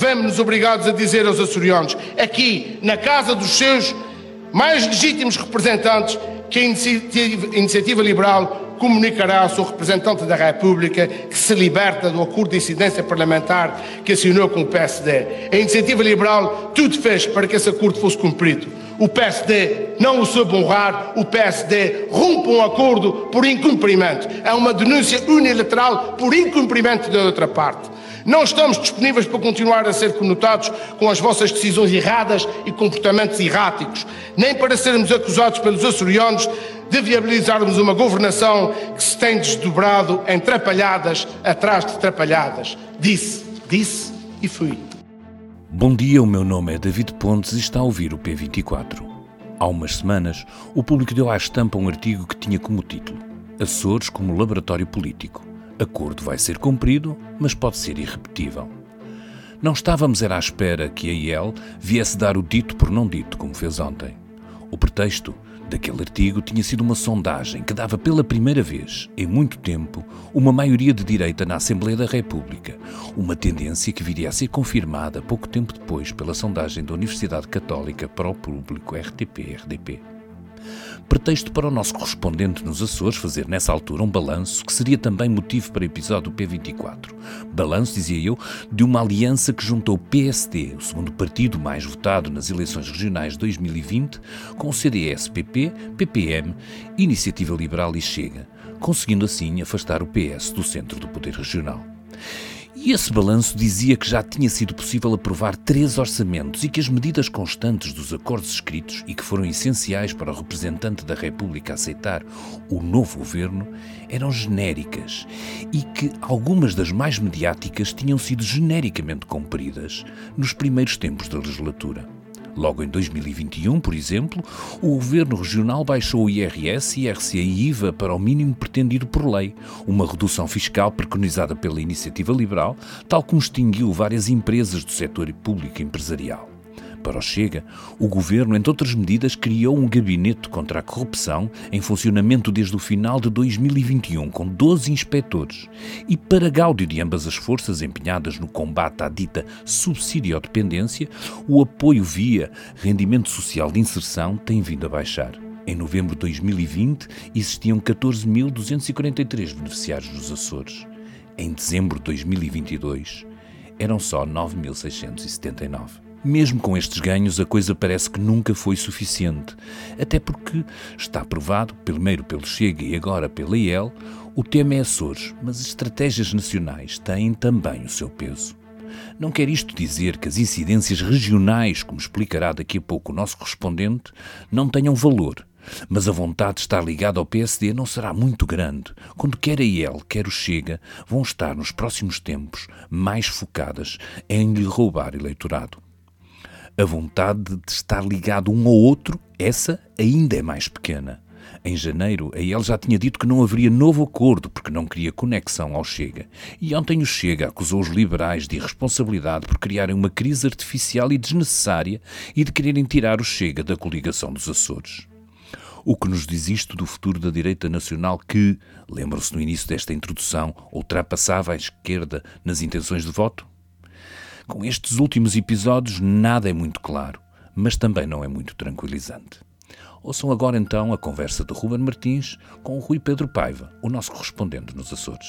vemos-nos obrigados a dizer aos açorianos, aqui na casa dos seus mais legítimos representantes, que a iniciativa, a iniciativa liberal comunicará ao seu representante da República que se liberta do acordo de incidência parlamentar que assinou com o PSD. A iniciativa liberal tudo fez para que esse acordo fosse cumprido. O PSD não o soube honrar, o PSD rompe um acordo por incumprimento. É uma denúncia unilateral por incumprimento da outra parte. Não estamos disponíveis para continuar a ser conotados com as vossas decisões erradas e comportamentos erráticos, nem para sermos acusados pelos açorianos de viabilizarmos uma governação que se tem desdobrado em trapalhadas atrás de trapalhadas. Disse, disse e fui. Bom dia, o meu nome é David Pontes e está a ouvir o P24. Há umas semanas, o público deu à estampa um artigo que tinha como título Açores como laboratório político. Acordo vai ser cumprido, mas pode ser irrepetível. Não estávamos era à espera que a IEL viesse dar o dito por não dito, como fez ontem. O pretexto daquele artigo tinha sido uma sondagem que dava pela primeira vez, em muito tempo, uma maioria de direita na Assembleia da República, uma tendência que viria a ser confirmada pouco tempo depois pela sondagem da Universidade Católica para o público RTP-RDP pretexto para o nosso correspondente nos Açores fazer nessa altura um balanço que seria também motivo para episódio P24. Balanço, dizia eu, de uma aliança que juntou o PSD, o segundo partido mais votado nas eleições regionais de 2020, com o CDS-PP, PPM, Iniciativa Liberal e Chega, conseguindo assim afastar o PS do centro do poder regional. E esse balanço dizia que já tinha sido possível aprovar três orçamentos e que as medidas constantes dos acordos escritos e que foram essenciais para o representante da República aceitar o novo governo eram genéricas e que algumas das mais mediáticas tinham sido genericamente cumpridas nos primeiros tempos da legislatura. Logo em 2021, por exemplo, o Governo Regional baixou o IRS, IRC e IVA para o mínimo pretendido por lei, uma redução fiscal preconizada pela iniciativa liberal, tal como extinguiu várias empresas do setor público empresarial. Para o Chega, o governo, entre outras medidas, criou um gabinete contra a corrupção em funcionamento desde o final de 2021, com 12 inspectores. E para gáudio de ambas as forças empenhadas no combate à dita subsidiodependência, o apoio via rendimento social de inserção tem vindo a baixar. Em novembro de 2020, existiam 14.243 beneficiários nos Açores. Em dezembro de 2022, eram só 9.679. Mesmo com estes ganhos, a coisa parece que nunca foi suficiente, até porque está provado, primeiro pelo Chega e agora pela IEL, o tema é Açores, mas as estratégias nacionais têm também o seu peso. Não quer isto dizer que as incidências regionais, como explicará daqui a pouco o nosso correspondente, não tenham valor, mas a vontade de estar ligada ao PSD não será muito grande, quando quer a IEL, quer o Chega vão estar nos próximos tempos mais focadas em lhe roubar eleitorado. A vontade de estar ligado um ao outro, essa ainda é mais pequena. Em janeiro, a ele já tinha dito que não haveria novo acordo porque não queria conexão ao Chega. E ontem o Chega acusou os liberais de irresponsabilidade por criarem uma crise artificial e desnecessária e de quererem tirar o Chega da coligação dos Açores. O que nos diz isto do futuro da direita nacional que, lembram-se no início desta introdução, ultrapassava a esquerda nas intenções de voto? Com estes últimos episódios, nada é muito claro, mas também não é muito tranquilizante. Ouçam agora então a conversa de Ruben Martins com o Rui Pedro Paiva, o nosso correspondente nos Açores.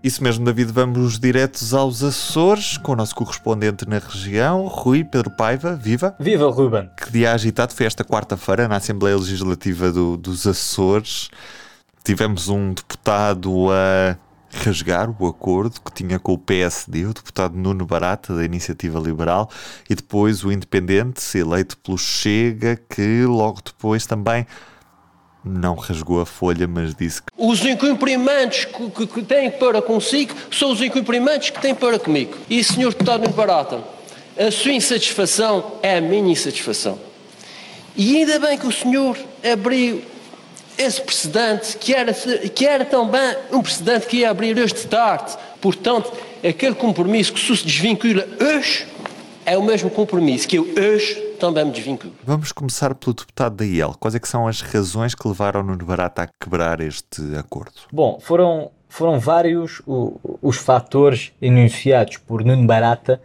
Isso mesmo, David. Vamos diretos aos Açores com o nosso correspondente na região, Rui Pedro Paiva. Viva! Viva, Ruben! Que dia agitado foi esta quarta-feira na Assembleia Legislativa do, dos Açores. Tivemos um deputado a rasgar o acordo que tinha com o PSD, o deputado Nuno Barata, da Iniciativa Liberal, e depois o Independente, eleito pelo Chega, que logo depois também não rasgou a folha, mas disse que. Os incumprimentos que, que, que têm para consigo são os incumprimentos que têm para comigo. E, senhor deputado Nuno Barata, a sua insatisfação é a minha insatisfação. E ainda bem que o senhor abriu esse precedente, que era, que era também um precedente que ia abrir hoje de tarde. Portanto, aquele compromisso que se desvincula hoje é o mesmo compromisso que eu hoje também me desvinculo. Vamos começar pelo deputado da IEL. Quais é que são as razões que levaram Nuno Barata a quebrar este acordo? Bom, foram, foram vários o, os fatores enunciados por Nuno Barata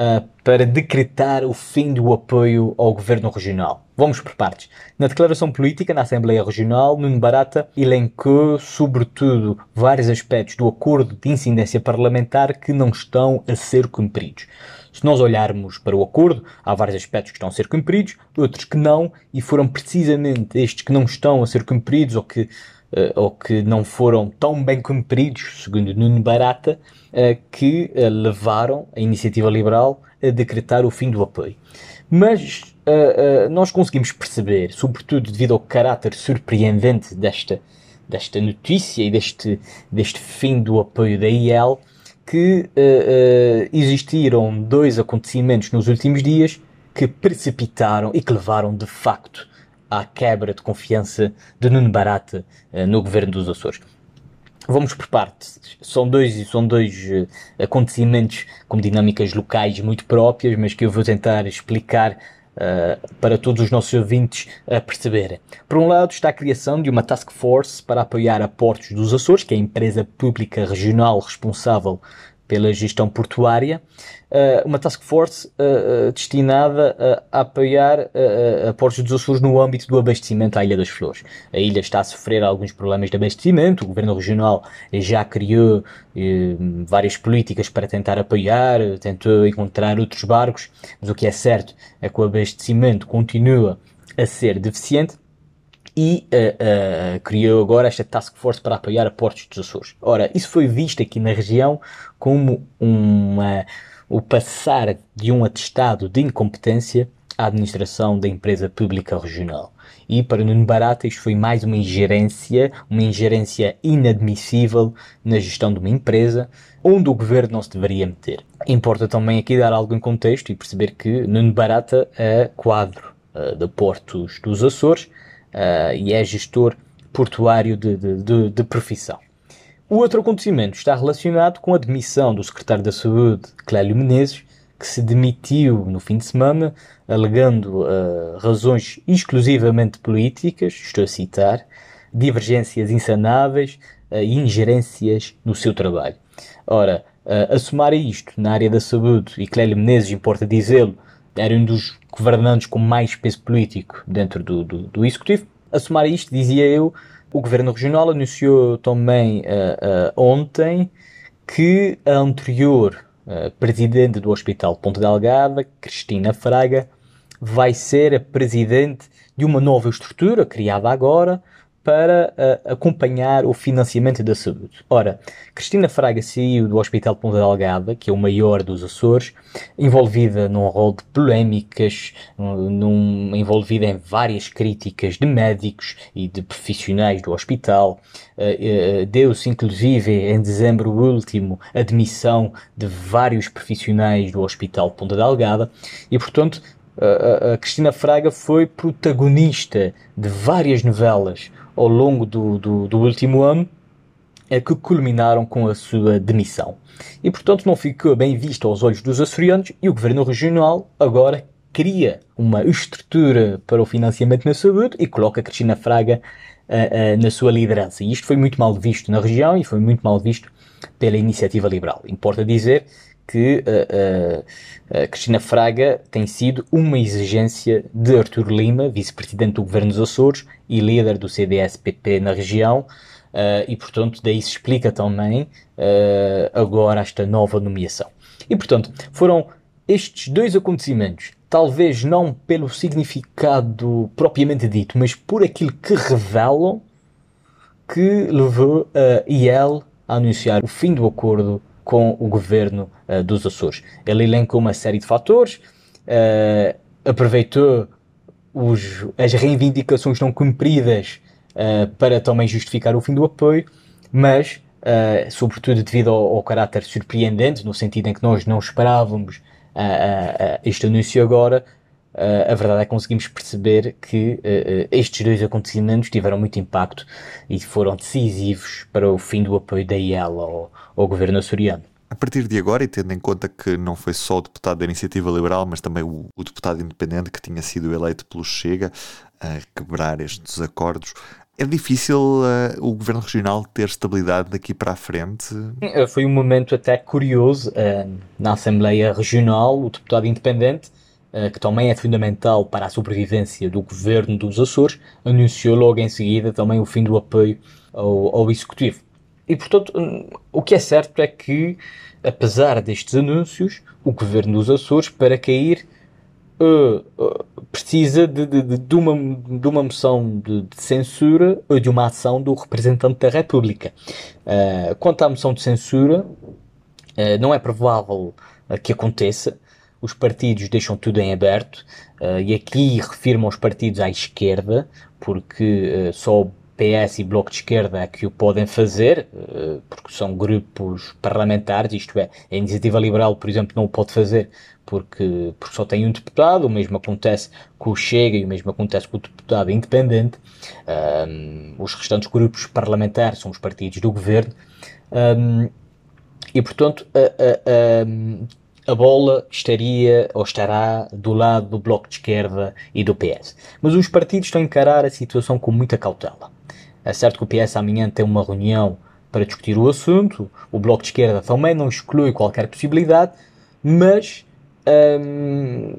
uh, para decretar o fim do apoio ao governo regional. Vamos por partes. Na declaração política na Assembleia Regional, Nuno Barata elencou, sobretudo, vários aspectos do acordo de incidência parlamentar que não estão a ser cumpridos. Se nós olharmos para o acordo, há vários aspectos que estão a ser cumpridos, outros que não, e foram precisamente estes que não estão a ser cumpridos ou que, ou que não foram tão bem cumpridos, segundo Nuno Barata, uh, que uh, levaram a iniciativa liberal a decretar o fim do apoio. Mas nós conseguimos perceber, sobretudo devido ao caráter surpreendente desta, desta notícia e deste, deste fim do apoio da IEL, que existiram dois acontecimentos nos últimos dias que precipitaram e que levaram de facto à quebra de confiança de Nuno Barata uh, no governo dos Açores. Vamos por partes. São dois, são dois acontecimentos com dinâmicas locais muito próprias, mas que eu vou tentar explicar uh, para todos os nossos ouvintes uh, perceberem. Por um lado, está a criação de uma task force para apoiar a Portos dos Açores, que é a empresa pública regional responsável pela gestão portuária, uh, uma task force uh, uh, destinada a apoiar a Portos dos Açores no âmbito do abastecimento à Ilha das Flores. A ilha está a sofrer alguns problemas de abastecimento, o Governo Regional já criou várias políticas para tentar apoiar, tentou encontrar outros barcos, mas o que é certo é que o abastecimento continua a ser deficiente e uh, uh, criou agora esta task force para apoiar a Portos dos Açores. Ora, isso foi visto aqui na região como uma, o passar de um atestado de incompetência à administração da empresa pública regional. E para Nuno Barata isto foi mais uma ingerência, uma ingerência inadmissível na gestão de uma empresa onde o governo não se deveria meter. Importa também aqui dar algo em contexto e perceber que Nuno Barata é quadro uh, de Portos dos Açores uh, e é gestor portuário de, de, de, de profissão. O outro acontecimento está relacionado com a demissão do secretário da Saúde, Clélio Menezes, que se demitiu no fim de semana, alegando uh, razões exclusivamente políticas, estou a citar, divergências insanáveis uh, e ingerências no seu trabalho. Ora, uh, a somar a isto, na área da saúde, e Clélio Menezes, importa dizê-lo, era um dos governantes com mais peso político dentro do, do, do Executivo, a somar isto, dizia eu, o Governo Regional anunciou também uh, uh, ontem que a anterior uh, Presidente do Hospital Ponte Delgada, Cristina Fraga, vai ser a Presidente de uma nova estrutura criada agora, para uh, acompanhar o financiamento da saúde. Ora, Cristina Fraga saiu do Hospital Ponta Delgada, que é o maior dos Açores, envolvida num rol de polémicas, num, envolvida em várias críticas de médicos e de profissionais do hospital. Uh, uh, Deu-se, inclusive, em dezembro último, a demissão de vários profissionais do Hospital Ponta Delgada e, portanto, a Cristina Fraga foi protagonista de várias novelas ao longo do, do, do último ano é que culminaram com a sua demissão. E portanto não ficou bem visto aos olhos dos açorianos e o governo regional agora cria uma estrutura para o financiamento na saúde e coloca Cristina Fraga uh, uh, na sua liderança. E isto foi muito mal visto na região e foi muito mal visto pela iniciativa liberal. Importa dizer que uh, Cristina Fraga tem sido uma exigência de Artur Lima, vice-presidente do governo dos Açores e líder do CDS-PP na região, uh, e portanto daí se explica também agora esta nova nomeação. E portanto foram estes dois acontecimentos, talvez não pelo significado propriamente dito, mas por aquilo que revelam, que levou a IEL a anunciar o fim do acordo com o governo uh, dos Açores. Ele elencou uma série de fatores, uh, aproveitou os, as reivindicações não cumpridas uh, para também justificar o fim do apoio, mas, sobretudo devido ao, ao, caráter surpreendente, no sentido em que nós não esperávamos este anúncio agora, Uh, a verdade é que conseguimos perceber que uh, estes dois acontecimentos tiveram muito impacto e foram decisivos para o fim do apoio da IEL ao, ao governo açoriano. A partir de agora, e tendo em conta que não foi só o deputado da Iniciativa Liberal, mas também o, o deputado independente que tinha sido eleito pelo Chega a quebrar estes acordos, é difícil uh, o governo regional ter estabilidade daqui para a frente? Eh, foi um momento até curioso uh, na Assembleia Regional, o deputado independente, que também é fundamental para a sobrevivência do governo dos Açores, anunciou logo em seguida também o fim do apoio ao, ao Executivo. E, portanto, o que é certo é que, apesar destes anúncios, o governo dos Açores, para cair, uh, uh, precisa de, de, de, uma, de uma moção de, de, censura ou de uma ação do representante da República. Uh, quanto à moção de censura, não é provável que aconteça. Os partidos deixam tudo em aberto e aqui refirmam os partidos à esquerda, porque só PS e Bloco de Esquerda que o podem fazer, eh, porque são grupos parlamentares, isto é, a Iniciativa Liberal, por exemplo, não o pode fazer porque, porque só tem um deputado, o mesmo acontece com o Chega e o mesmo acontece com o deputado independente. Um, os restantes grupos parlamentares são os partidos do governo. Um, e, portanto, a, a, a, bola estaria ou estará do lado do Bloco de Esquerda e do PS. Mas os partidos estão a encarar a situação com muita cautela. É certo que o PS amanhã tem uma reunião para discutir o assunto, o Bloco de Esquerda também não exclui qualquer possibilidade, mas hum,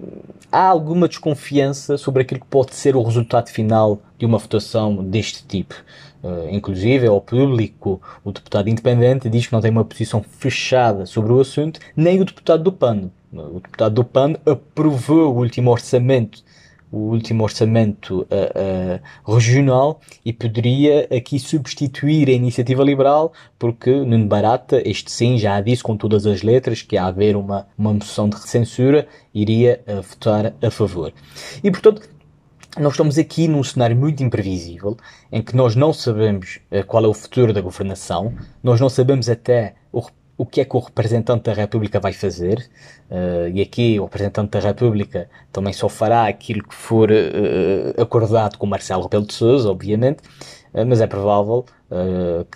há alguma desconfiança sobre aquilo que pode ser o resultado final de uma votação deste tipo. Uh, inclusive, ao público, o deputado independente diz que não tem uma posição fechada sobre o assunto, nem o deputado do PAN. O deputado do PAN aprovou o último orçamento o último orçamento uh, uh, regional e poderia aqui substituir a iniciativa liberal, porque Nuno Barata, este sim, já disse com todas as letras que há haver uma, uma moção de censura, iria uh, votar a favor. E portanto, nós estamos aqui num cenário muito imprevisível, em que nós não sabemos qual é o futuro da governação, nós não sabemos até o o que é que o representante da República vai fazer, uh, e aqui o representante da República também só fará aquilo que for uh, acordado com Marcelo Rebelo de Sousa, obviamente, uh, mas é provável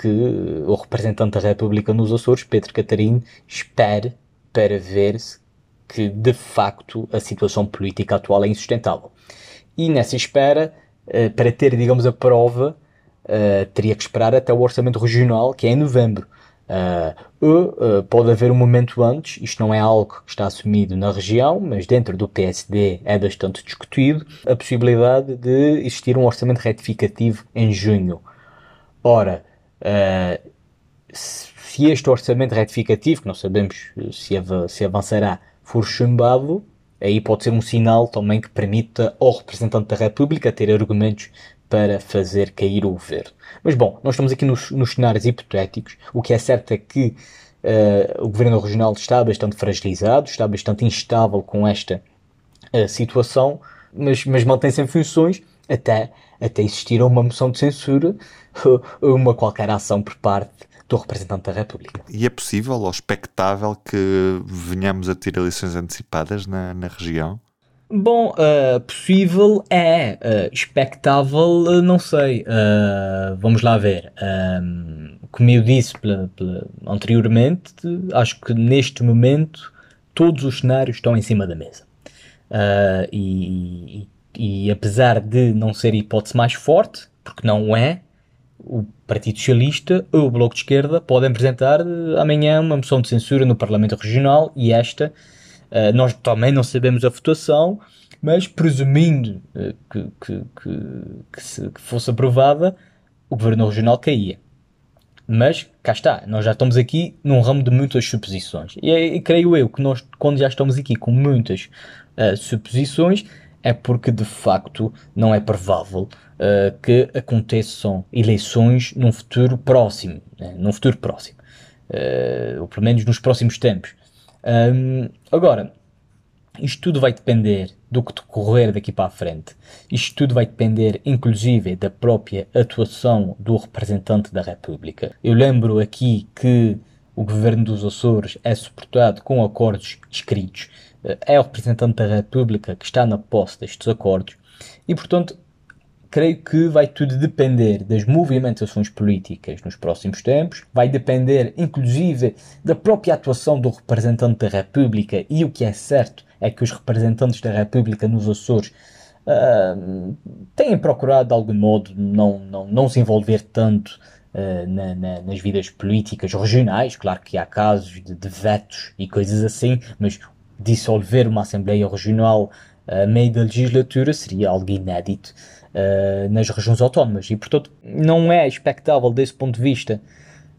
que o representante da República nos Açores, Pedro Catarino, espere para ver se que de facto a situação política atual é insustentável. E nessa espera, para ter, digamos, a prova, teria que esperar até o orçamento regional, que é em novembro. Uh, pode haver um momento antes, isto não é algo que está assumido na região, mas dentro do PSD é bastante discutido, a possibilidade de existir um orçamento retificativo em junho. Ora, uh, se este orçamento retificativo, que não sabemos se, av se avançará, for chumbado, aí pode ser um sinal também que permita ao representante da República ter argumentos para fazer cair o governo. Mas bom, nós estamos aqui nos, nos cenários hipotéticos. O que é certo é que uh, o governo regional está bastante fragilizado, está bastante instável com esta uh, situação, mas, mas mantém-se em funções até, até existir uma moção de censura ou uma qualquer ação por parte do representante da República. E é possível ou expectável que venhamos a ter eleições antecipadas na, na região? Bom, uh, possível é, uh, expectável, uh, não sei. vamos lá ver. Como eu disse anteriormente, acho que neste momento todos os cenários estão em cima da mesa. E, e, e, apesar de não ser a hipótese mais forte, porque não é, o Partido Socialista ou o Bloco de Esquerda podem apresentar amanhã uma moção de censura no Parlamento Regional e esta Uh, nós também não sabemos a votação, mas presumindo uh, que, que, que, que, se, que fosse aprovada, o governo regional caía. Mas cá está, nós já estamos aqui num ramo de muitas suposições. E, e creio eu que nós, quando já estamos aqui com muitas uh, suposições, é porque de facto não é provável uh, que aconteçam eleições num futuro próximo, né? num futuro próximo, uh, ou pelo menos nos próximos tempos. Um, agora, isto tudo vai depender do que decorrer daqui para a frente. Isto tudo vai depender, inclusive, da própria atuação do representante da República. Eu lembro aqui que o governo dos Açores é suportado com acordos escritos. É o representante da República que está na posse destes acordos e, portanto, creio que vai tudo depender das movimentações políticas nos próximos tempos, vai depender inclusive da própria atuação do representante da República e o que é certo é que os representantes da República nos Açores uh, têm procurado de algum modo não, não, não se envolver tanto uh, na, na, nas vidas políticas regionais. Claro que há casos de, de vetos e coisas assim, mas dissolver uma Assembleia Regional a meio da legislatura seria algo inédito uh, nas regiões autónomas. E, portanto, não é expectável desse ponto de vista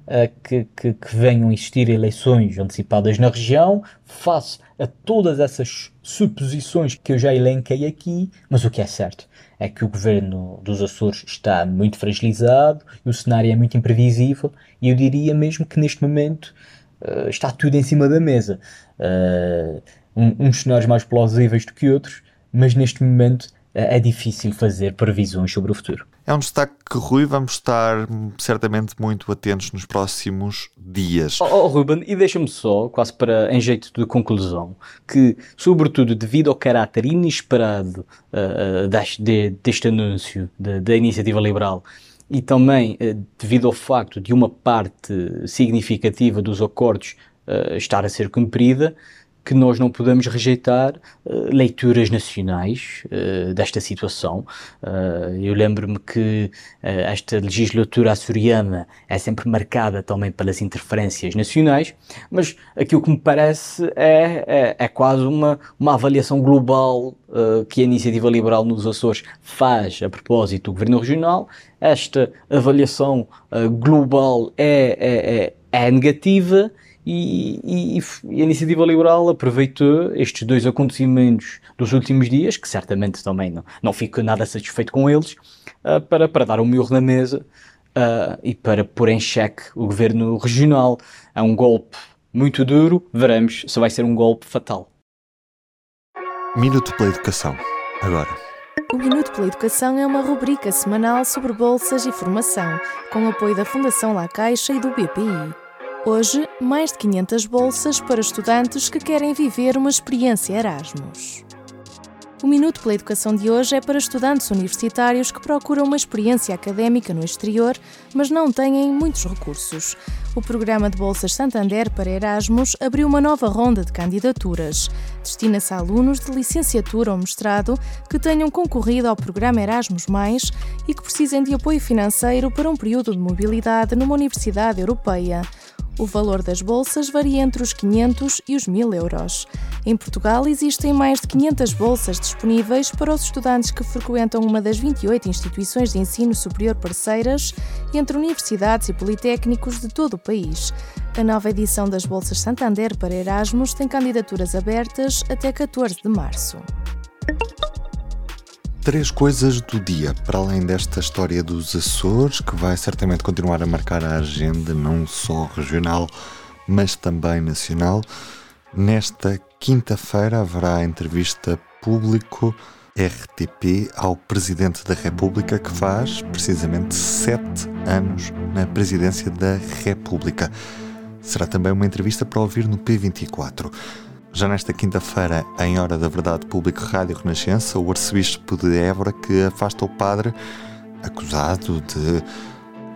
uh, que, que, que, venham a existir eleições antecipadas na região, face a todas essas suposições que eu já elenquei aqui, mas o que é certo é que o governo dos Açores está muito fragilizado o cenário é muito imprevisível. E eu diria mesmo que neste momento uh, está tudo em cima da mesa. Uh, um, uns cenários mais plausíveis do que outros, mas neste momento é difícil fazer previsões sobre o futuro. É um destaque que, Rui, vamos estar certamente muito atentos nos próximos dias. Oh, oh Ruben, e deixa-me só, quase para em jeito de conclusão, que, sobretudo devido ao caráter inesperado uh, deste, de, deste anúncio da iniciativa liberal e também uh, devido ao facto de uma parte significativa dos acordos uh, estar a ser cumprida, que nós não podemos rejeitar uh, leituras nacionais uh, desta situação. Uh, eu lembro-me que esta legislatura açoriana é sempre marcada também pelas interferências nacionais, mas aquilo que me parece é, é, é quase uma, uma avaliação global que a Iniciativa Liberal nos Açores faz a propósito do Governo Regional. Esta avaliação global é, é, é, é negativa e, e, e, a Iniciativa Liberal aproveitou estes dois acontecimentos dos últimos dias, que certamente também não, não fico nada satisfeito com eles, uh, para, para dar um murro na mesa uh, e para pôr em xeque o governo regional. É um golpe muito duro, veremos se vai ser um golpe fatal. Minuto pela Educação, agora. O Minuto pela Educação é uma rubrica semanal sobre bolsas e formação, com apoio da Fundação La Caixa e do BPI. Hoje, mais de 500 bolsas para estudantes que querem viver uma experiência Erasmus. O Minuto pela Educação de hoje é para estudantes universitários que procuram uma experiência académica no exterior, mas não têm muitos recursos. O programa de Bolsas Santander para Erasmus abriu uma nova ronda de candidaturas. Destina-se a alunos de licenciatura ou mestrado que tenham concorrido ao programa Erasmus, e que precisem de apoio financeiro para um período de mobilidade numa universidade europeia. O valor das bolsas varia entre os 500 e os 1000 euros. Em Portugal, existem mais de 500 bolsas disponíveis para os estudantes que frequentam uma das 28 instituições de ensino superior parceiras entre universidades e politécnicos de todo o país. A nova edição das Bolsas Santander para Erasmus tem candidaturas abertas até 14 de março três coisas do dia, para além desta história dos Açores, que vai certamente continuar a marcar a agenda não só regional, mas também nacional. Nesta quinta-feira haverá entrevista público RTP ao Presidente da República, que faz precisamente sete anos na Presidência da República. Será também uma entrevista para ouvir no P24. Já nesta quinta-feira, em Hora da Verdade Público Rádio Renascença, o arcebispo de Évora que afasta o padre acusado de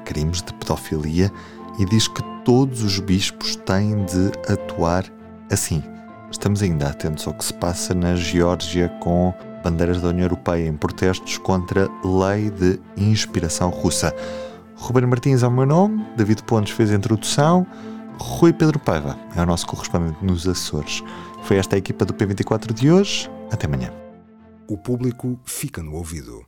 crimes de pedofilia e diz que todos os bispos têm de atuar assim. Estamos ainda atentos ao que se passa na Geórgia com bandeiras da União Europeia em protestos contra lei de inspiração russa. Ruben Martins é o meu nome, David Pontes fez a introdução, Rui Pedro Paiva é o nosso correspondente nos Açores. Foi esta a equipa do P24 de hoje. Até amanhã. O público fica no ouvido.